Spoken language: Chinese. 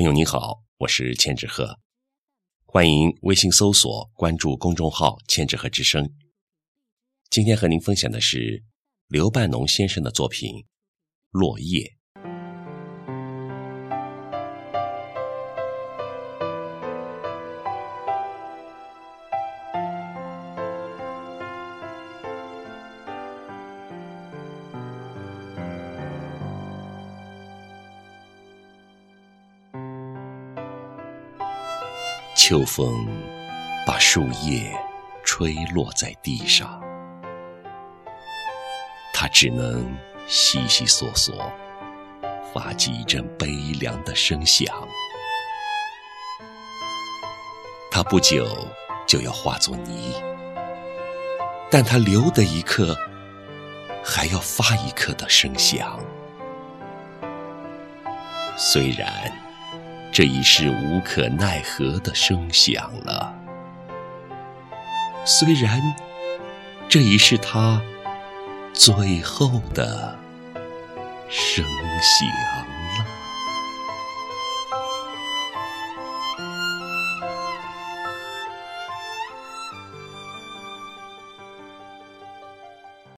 朋友你好，我是千纸鹤，欢迎微信搜索关注公众号“千纸鹤之声”。今天和您分享的是刘半农先生的作品《落叶》。秋风把树叶吹落在地上，它只能悉悉索索发起一阵悲凉的声响。它不久就要化作泥，但它留的一刻还要发一刻的声响。虽然。这已是无可奈何的声响了。虽然这已是他最后的声响。